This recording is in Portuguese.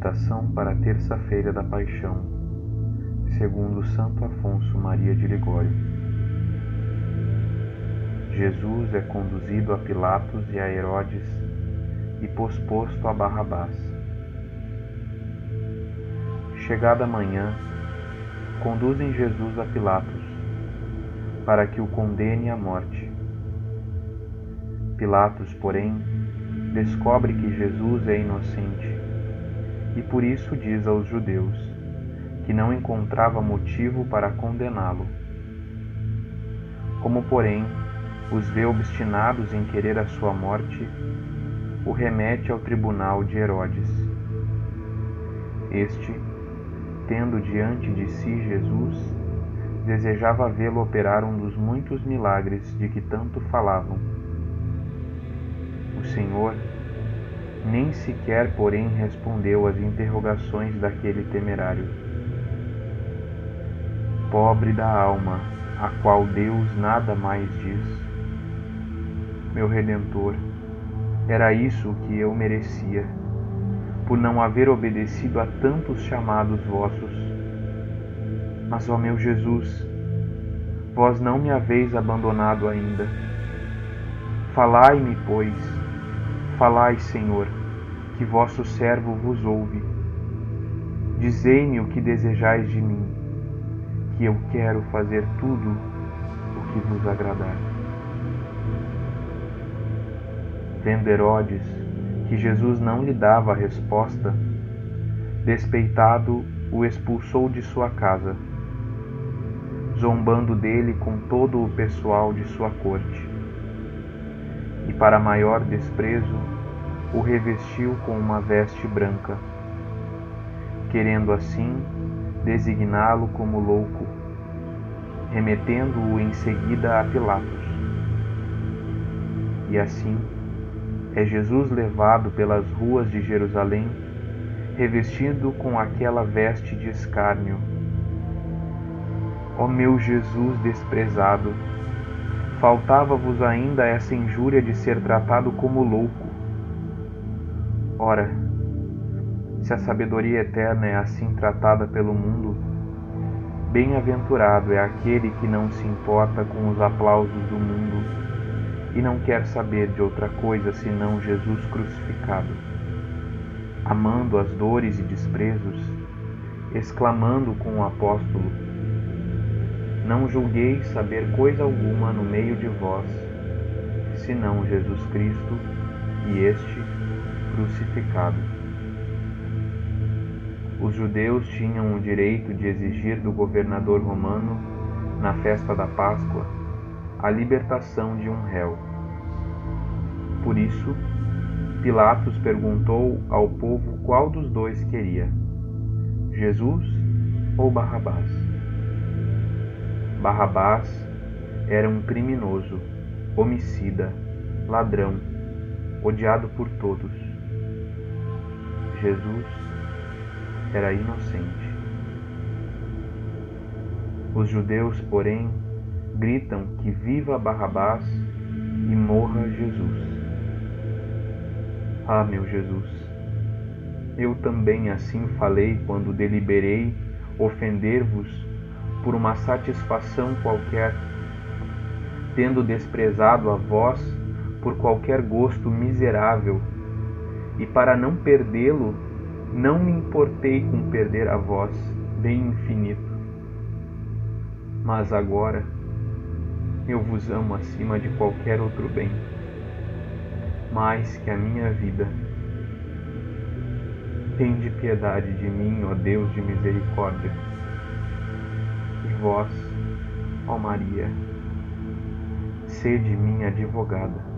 Meditação para a terça-feira da Paixão, segundo Santo Afonso Maria de Ligório. Jesus é conduzido a Pilatos e a Herodes e posposto a Barrabás. Chegada a manhã, conduzem Jesus a Pilatos, para que o condene à morte. Pilatos, porém, descobre que Jesus é inocente e por isso diz aos judeus que não encontrava motivo para condená-lo. Como, porém, os vê obstinados em querer a sua morte, o remete ao tribunal de Herodes. Este, tendo diante de si Jesus, desejava vê-lo operar um dos muitos milagres de que tanto falavam. O Senhor nem sequer, porém, respondeu às interrogações daquele temerário. Pobre da alma, a qual Deus nada mais diz. Meu Redentor, era isso que eu merecia, por não haver obedecido a tantos chamados vossos. Mas, ó meu Jesus, vós não me haveis abandonado ainda. Falai-me, pois, falai, Senhor, que vosso servo vos ouve. Dizei-me o que desejais de mim, que eu quero fazer tudo o que vos agradar. Vendo Herodes que Jesus não lhe dava a resposta, despeitado, o expulsou de sua casa, zombando dele com todo o pessoal de sua corte. E para maior desprezo, o revestiu com uma veste branca, querendo assim designá-lo como louco, remetendo-o em seguida a Pilatos. E assim é Jesus levado pelas ruas de Jerusalém, revestido com aquela veste de escárnio. Ó meu Jesus desprezado, faltava-vos ainda essa injúria de ser tratado como louco Ora, se a sabedoria eterna é assim tratada pelo mundo, bem-aventurado é aquele que não se importa com os aplausos do mundo e não quer saber de outra coisa senão Jesus crucificado, amando as dores e desprezos, exclamando com o apóstolo: Não julgueis saber coisa alguma no meio de vós, senão Jesus Cristo e este crucificado. Os judeus tinham o direito de exigir do governador romano, na festa da Páscoa, a libertação de um réu. Por isso, Pilatos perguntou ao povo qual dos dois queria: Jesus ou Barrabás? Barrabás era um criminoso, homicida, ladrão, odiado por todos. Jesus era inocente. Os judeus, porém, gritam que viva Barrabás e morra Jesus. Ah, meu Jesus, eu também assim falei quando deliberei ofender-vos por uma satisfação qualquer, tendo desprezado a vós por qualquer gosto miserável e para não perdê-lo, não me importei com perder a voz, bem infinito. Mas agora eu vos amo acima de qualquer outro bem, mais que a minha vida. Tende piedade de mim, ó Deus de misericórdia. E vós, ó Maria, sede minha advogada.